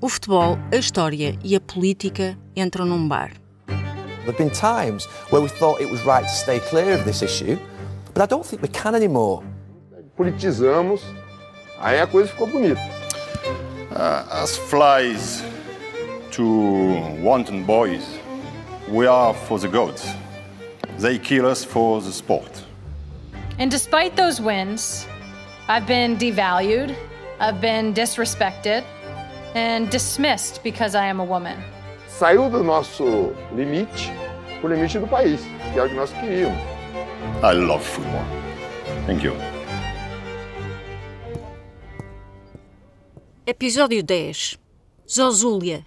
O futebol, a história e a política entram num bar. There have been times where we thought it was right to stay clear of this issue, but I don't think we can anymore. Politizamos, aí a coisa ficou bonita. Uh, as flies to wanton boys, we are for the gods. They kill us for the sport. And despite those wins, I've been devalued, I've been disrespected, and dismissed because I am a woman. Saiu do nosso limite pro limite do país, que é o que nós queríamos. I love football. Thank you. Episódio 10. Zozulia,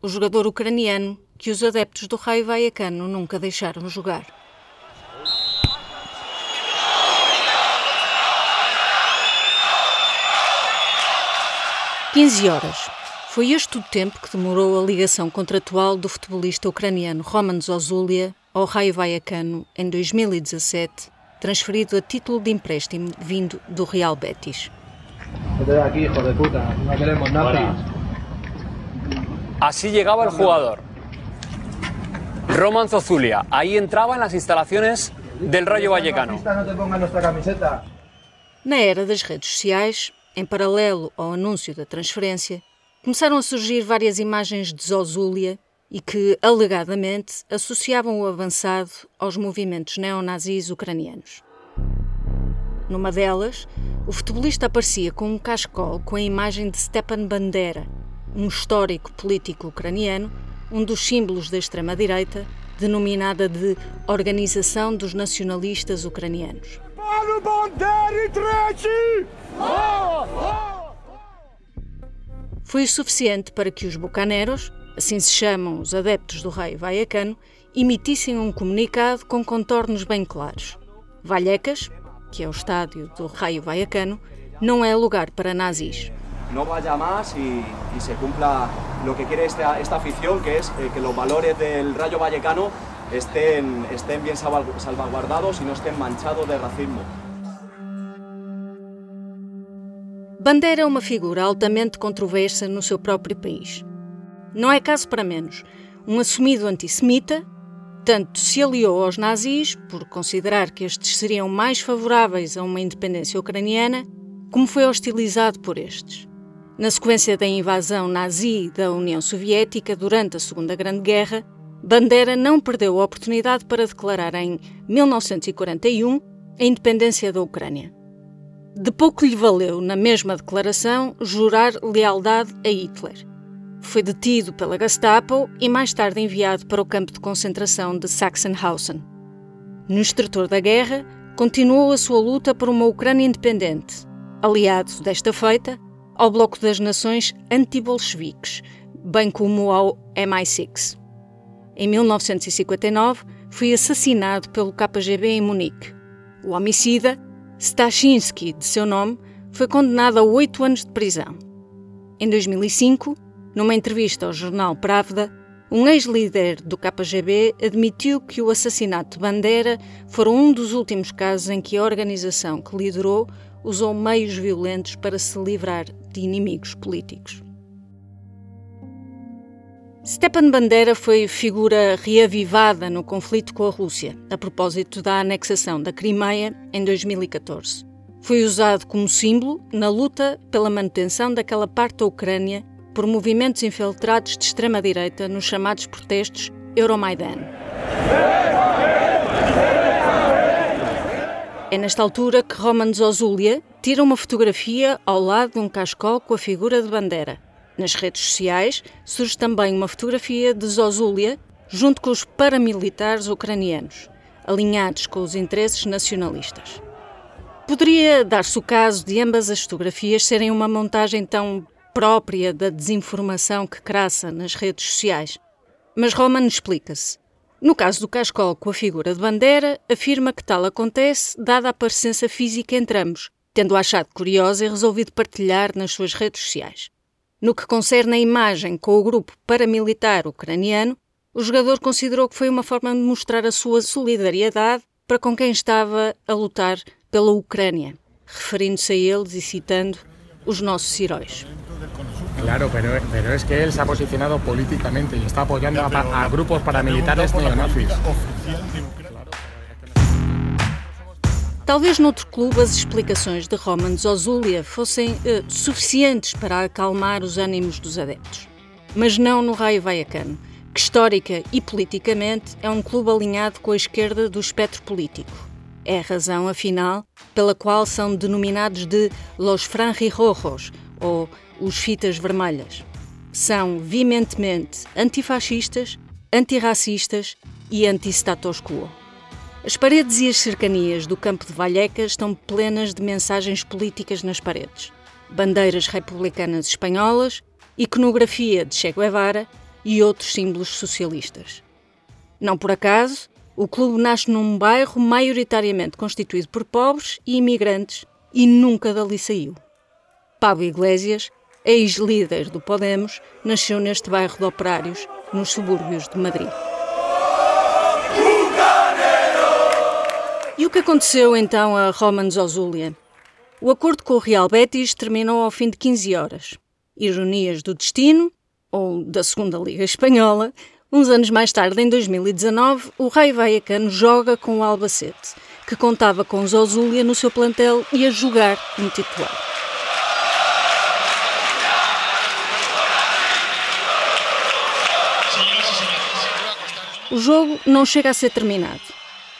o jogador ucraniano que os adeptos do Raio Vallecano nunca deixaram jogar. Quinze horas. Foi este o tempo que demorou a ligação contratual do futebolista ucraniano Roman Zozulia ao Raio Vallecano em 2017, transferido a título de empréstimo vindo do Real Betis. Así llegaba el jugador. Roman Zozulia. Ahí entraba en las instalaciones del Rayo Vallecano. Na era das redes sociais, em paralelo ao anúncio da transferência, começaram a surgir várias imagens de Zozulia e que, alegadamente, associavam o avançado aos movimentos neonazis ucranianos. Numa delas, o futebolista aparecia com um cascol com a imagem de Stepan Bandera, um histórico político ucraniano, um dos símbolos da extrema-direita, denominada de Organização dos Nacionalistas Ucranianos. Foi o suficiente para que os bucaneros, assim se chamam os adeptos do rei Vallecano, emitissem um comunicado com contornos bem claros. Vallecas, que é o estádio do Raio Vallecano, não é lugar para nazis. no vaya más y, y se cumpla lo que quiere esta, esta afición, que eh, que los valores del Rayo Vallecano estén, estén bien salva- salvaguardados y no estén manchados de racismo. Bandera é uma figura altamente controversa no seu próprio país. Não é caso para menos. Um assumido antissemita, tanto se aliou aos nazis por considerar que estes seriam mais favoráveis a uma independência ucraniana, como foi hostilizado por estes. Na sequência da invasão nazi da União Soviética durante a Segunda Grande Guerra, Bandera não perdeu a oportunidade para declarar em 1941 a independência da Ucrânia. De pouco lhe valeu, na mesma declaração, jurar lealdade a Hitler. Foi detido pela Gestapo e mais tarde enviado para o campo de concentração de Sachsenhausen. No extrator da guerra, continuou a sua luta por uma Ucrânia independente, aliado, desta feita, ao Bloco das Nações Anti-Bolcheviques, bem como ao MI6. Em 1959, foi assassinado pelo KGB em Munique. O homicida, Stashinsky, de seu nome, foi condenado a oito anos de prisão. Em 2005, numa entrevista ao jornal Pravda, um ex-líder do KGB admitiu que o assassinato de Bandera foi um dos últimos casos em que a organização que liderou usou meios violentos para se livrar de inimigos políticos. Stepan Bandera foi figura reavivada no conflito com a Rússia, a propósito da anexação da Crimeia em 2014. Foi usado como símbolo na luta pela manutenção daquela parte da Ucrânia por movimentos infiltrados de extrema-direita nos chamados protestos Euromaidan. É nesta altura que Roman Zozulia tira uma fotografia ao lado de um cascol com a figura de Bandera. Nas redes sociais surge também uma fotografia de Zozulia junto com os paramilitares ucranianos, alinhados com os interesses nacionalistas. Poderia dar-se o caso de ambas as fotografias serem uma montagem tão própria da desinformação que craça nas redes sociais. Mas Roman explica-se. No caso do cascol com a figura de Bandera, afirma que tal acontece dada a parecença física entre ambos, tendo achado curiosa e resolvido partilhar nas suas redes sociais. No que concerne a imagem com o grupo paramilitar ucraniano, o jogador considerou que foi uma forma de mostrar a sua solidariedade para com quem estava a lutar pela Ucrânia, referindo-se a eles e citando os nossos heróis. Claro, pero, pero es que él se ha posicionado políticamente y está apoyando a, a grupos paramilitares neonazis. Talvez noutro clube as explicações de Roman Zozulia fossem uh, suficientes para acalmar os ânimos dos adeptos. Mas não no Raio Vallecano, que histórica e politicamente é um clube alinhado com a esquerda do espectro político. É a razão, afinal, pela qual são denominados de Los Franjirrojos, ou os Fitas Vermelhas. São veementemente antifascistas, antirracistas e anti-status quo. As paredes e as cercanias do campo de Vallecas estão plenas de mensagens políticas nas paredes. Bandeiras republicanas espanholas, iconografia de Che Guevara e outros símbolos socialistas. Não por acaso, o clube nasce num bairro maioritariamente constituído por pobres e imigrantes e nunca dali saiu. Pablo Iglesias, ex-líder do Podemos, nasceu neste bairro de operários, nos subúrbios de Madrid. O que aconteceu então a Roman Zozulia? O acordo com o Real Betis terminou ao fim de 15 horas. Ironias do destino, ou da Segunda Liga Espanhola, uns anos mais tarde, em 2019, o Raio Vallecano joga com o Albacete, que contava com Zozulia no seu plantel e a jogar como titular. O jogo não chega a ser terminado.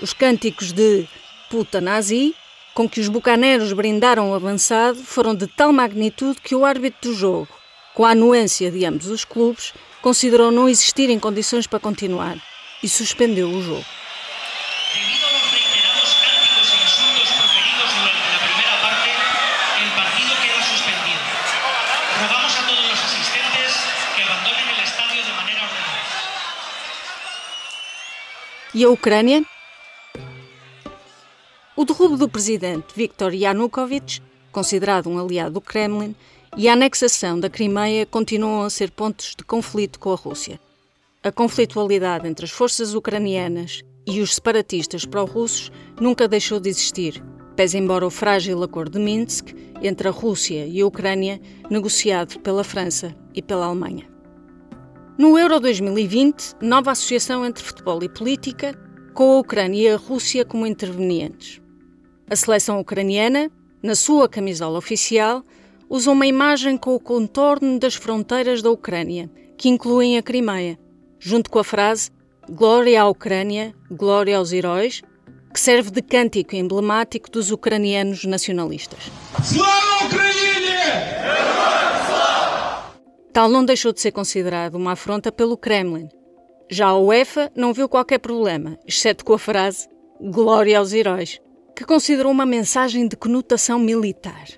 Os cânticos de puta nazi, com que os bucaneiros brindaram o avançado, foram de tal magnitude que o árbitro do jogo, com a anuência de ambos os clubes, considerou não existir em condições para continuar e suspendeu o jogo. E a Ucrânia? O derrubo do presidente Viktor Yanukovych, considerado um aliado do Kremlin, e a anexação da Crimeia continuam a ser pontos de conflito com a Rússia. A conflitualidade entre as forças ucranianas e os separatistas pró-russos nunca deixou de existir, pese embora o frágil acordo de Minsk entre a Rússia e a Ucrânia, negociado pela França e pela Alemanha. No Euro 2020, nova associação entre futebol e política, com a Ucrânia e a Rússia como intervenientes. A seleção ucraniana, na sua camisola oficial, usa uma imagem com o contorno das fronteiras da Ucrânia, que incluem a Crimeia, junto com a frase Glória à Ucrânia, glória aos heróis, que serve de cântico emblemático dos ucranianos nacionalistas. Tal não deixou de ser considerado uma afronta pelo Kremlin. Já a UEFA não viu qualquer problema, exceto com a frase Glória aos heróis que considerou uma mensagem de conotação militar.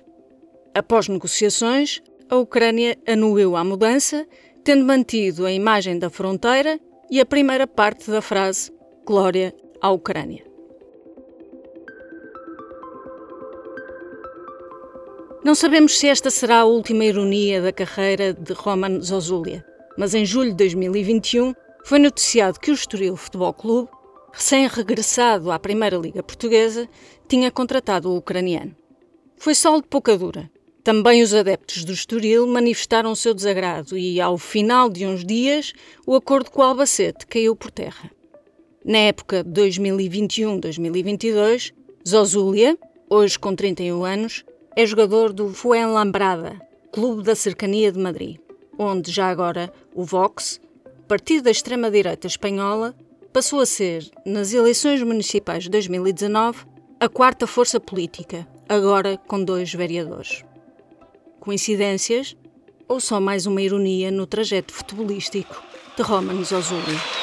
Após negociações, a Ucrânia anuiu a mudança, tendo mantido a imagem da fronteira e a primeira parte da frase Glória à Ucrânia. Não sabemos se esta será a última ironia da carreira de Roman Zozulia, mas em julho de 2021 foi noticiado que o Estoril Futebol Clube recém-regressado à Primeira Liga Portuguesa, tinha contratado o ucraniano. Foi sol de pouca dura. Também os adeptos do Estoril manifestaram o seu desagrado e, ao final de uns dias, o acordo com o Albacete caiu por terra. Na época 2021-2022, Zozulia, hoje com 31 anos, é jogador do Fuenlambrada, clube da cercania de Madrid, onde já agora o Vox, partido da extrema-direita espanhola, passou a ser, nas eleições municipais de 2019, a quarta força política, agora com dois vereadores. Coincidências? Ou só mais uma ironia no trajeto futebolístico de Roman Zozuli?